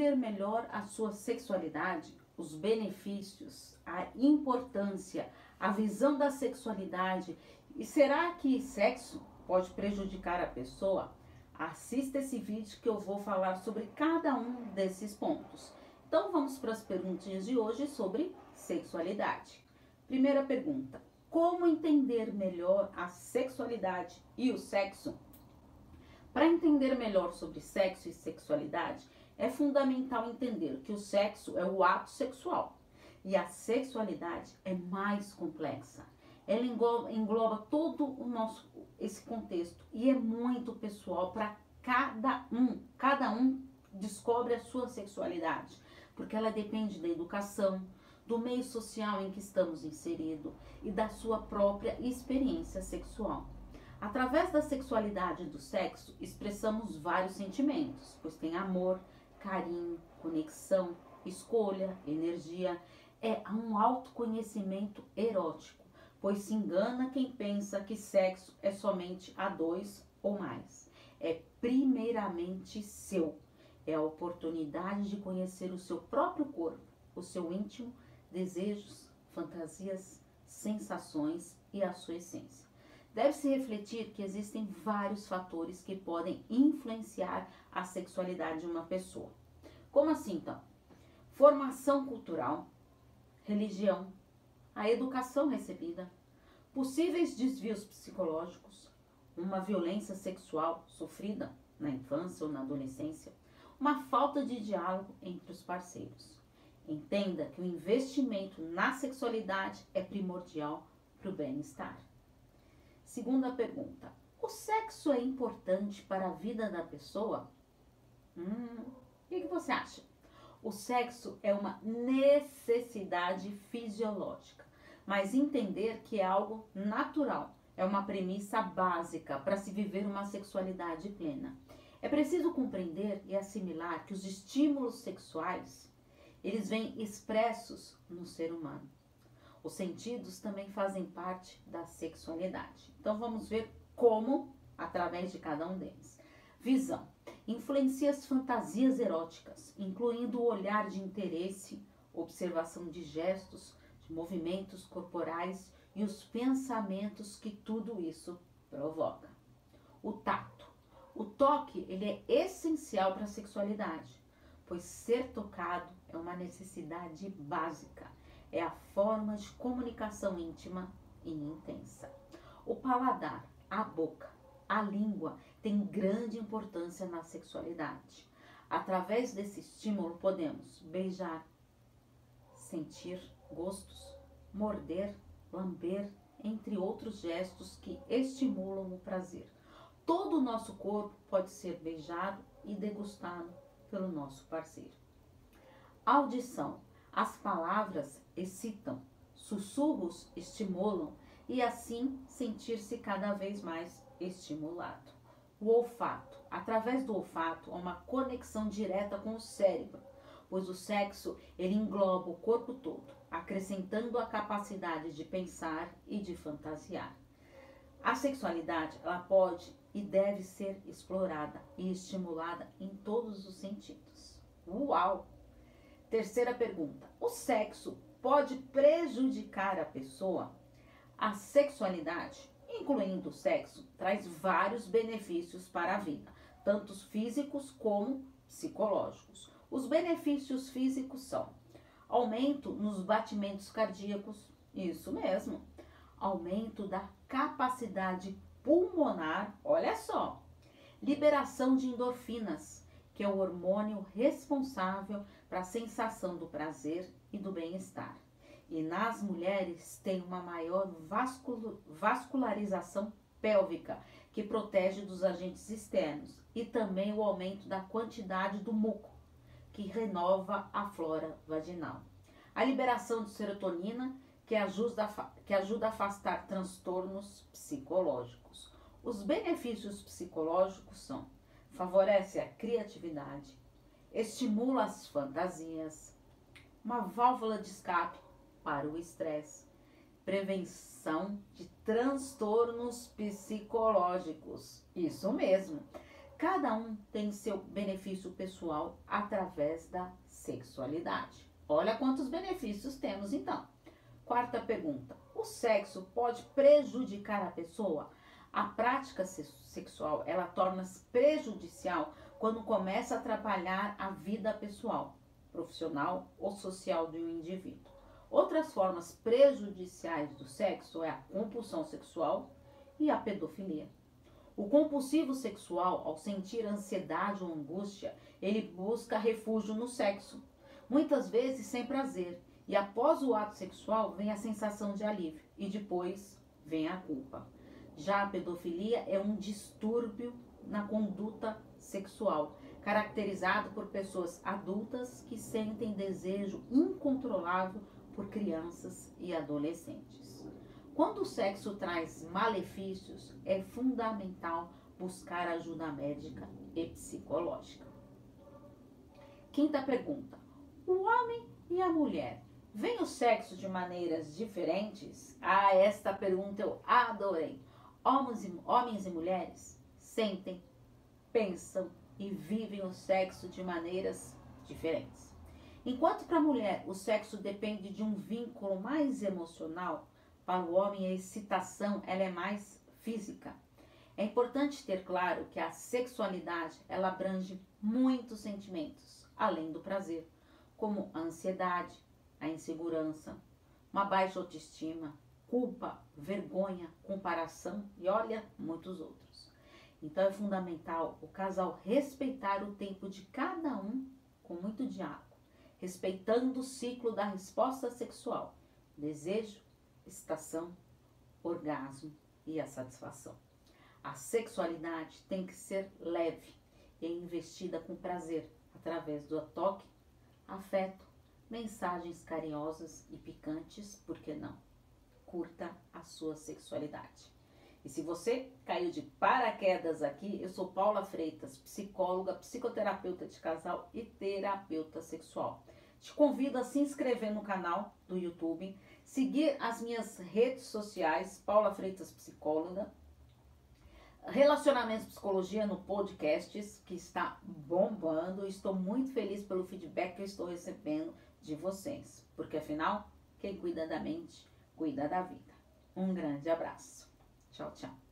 entender melhor a sua sexualidade, os benefícios, a importância, a visão da sexualidade e será que sexo pode prejudicar a pessoa? Assista esse vídeo que eu vou falar sobre cada um desses pontos. Então vamos para as perguntinhas de hoje sobre sexualidade. Primeira pergunta: Como entender melhor a sexualidade e o sexo? Para entender melhor sobre sexo e sexualidade, é fundamental entender que o sexo é o ato sexual e a sexualidade é mais complexa. Ela engloba, engloba todo o nosso esse contexto e é muito pessoal para cada um. Cada um descobre a sua sexualidade, porque ela depende da educação, do meio social em que estamos inseridos e da sua própria experiência sexual. Através da sexualidade e do sexo, expressamos vários sentimentos, pois tem amor, carinho, conexão, escolha, energia. É um autoconhecimento erótico, pois se engana quem pensa que sexo é somente a dois ou mais. É primeiramente seu. É a oportunidade de conhecer o seu próprio corpo, o seu íntimo, desejos, fantasias, sensações e a sua essência. Deve-se refletir que existem vários fatores que podem influenciar a sexualidade de uma pessoa. Como assim, então? Formação cultural, religião, a educação recebida, possíveis desvios psicológicos, uma violência sexual sofrida na infância ou na adolescência, uma falta de diálogo entre os parceiros. Entenda que o investimento na sexualidade é primordial para o bem-estar. Segunda pergunta: o sexo é importante para a vida da pessoa? Hum, o que, que você acha? O sexo é uma necessidade fisiológica, mas entender que é algo natural é uma premissa básica para se viver uma sexualidade plena. É preciso compreender e assimilar que os estímulos sexuais, eles vêm expressos no ser humano. Os sentidos também fazem parte da sexualidade. Então vamos ver como através de cada um deles. Visão. Influencia as fantasias eróticas, incluindo o olhar de interesse, observação de gestos, de movimentos corporais e os pensamentos que tudo isso provoca. O tato. O toque, ele é essencial para a sexualidade, pois ser tocado é uma necessidade básica é a forma de comunicação íntima e intensa. O paladar, a boca, a língua tem grande importância na sexualidade. Através desse estímulo podemos beijar, sentir gostos, morder, lamber, entre outros gestos que estimulam o prazer. Todo o nosso corpo pode ser beijado e degustado pelo nosso parceiro. Audição. As palavras excitam, sussurros estimulam e assim sentir-se cada vez mais estimulado. O olfato. Através do olfato há uma conexão direta com o cérebro, pois o sexo ele engloba o corpo todo, acrescentando a capacidade de pensar e de fantasiar. A sexualidade ela pode e deve ser explorada e estimulada em todos os sentidos. Uau! Terceira pergunta: o sexo pode prejudicar a pessoa? A sexualidade, incluindo o sexo, traz vários benefícios para a vida, tanto físicos como psicológicos. Os benefícios físicos são aumento nos batimentos cardíacos, isso mesmo, aumento da capacidade pulmonar, olha só, liberação de endorfinas, que é o hormônio responsável para a sensação do prazer e do bem-estar. E nas mulheres tem uma maior vascularização pélvica, que protege dos agentes externos, e também o aumento da quantidade do muco, que renova a flora vaginal. A liberação de serotonina, que ajuda, que ajuda a afastar transtornos psicológicos. Os benefícios psicológicos são favorece a criatividade, estimula as fantasias, uma válvula de escape para o estresse, prevenção de transtornos psicológicos. Isso mesmo. Cada um tem seu benefício pessoal através da sexualidade. Olha quantos benefícios temos então. Quarta pergunta: o sexo pode prejudicar a pessoa? A prática sexual, ela torna-se prejudicial quando começa a atrapalhar a vida pessoal, profissional ou social de um indivíduo. Outras formas prejudiciais do sexo é a compulsão sexual e a pedofilia. O compulsivo sexual, ao sentir ansiedade ou angústia, ele busca refúgio no sexo, muitas vezes sem prazer, e após o ato sexual vem a sensação de alívio e depois vem a culpa. Já a pedofilia é um distúrbio na conduta sexual, caracterizado por pessoas adultas que sentem desejo incontrolável por crianças e adolescentes. Quando o sexo traz malefícios, é fundamental buscar ajuda médica e psicológica. Quinta pergunta: O homem e a mulher veem o sexo de maneiras diferentes? Ah, esta pergunta eu adorei. Homens e, homens e mulheres sentem, pensam e vivem o sexo de maneiras diferentes. Enquanto para a mulher o sexo depende de um vínculo mais emocional, para o homem a excitação ela é mais física. É importante ter claro que a sexualidade ela abrange muitos sentimentos, além do prazer, como a ansiedade, a insegurança, uma baixa autoestima, culpa, vergonha, comparação e olha, muitos outros. Então é fundamental o casal respeitar o tempo de cada um com muito diálogo, respeitando o ciclo da resposta sexual, desejo, excitação, orgasmo e a satisfação. A sexualidade tem que ser leve e investida com prazer, através do toque, afeto, mensagens carinhosas e picantes, por que não? curta a sua sexualidade. E se você caiu de paraquedas aqui, eu sou Paula Freitas, psicóloga, psicoterapeuta de casal e terapeuta sexual. Te convido a se inscrever no canal do YouTube, seguir as minhas redes sociais, Paula Freitas Psicóloga, Relacionamentos Psicologia no Podcasts, que está bombando. Estou muito feliz pelo feedback que eu estou recebendo de vocês, porque afinal, quem cuida da mente cuida da vida. Um grande abraço. 小强。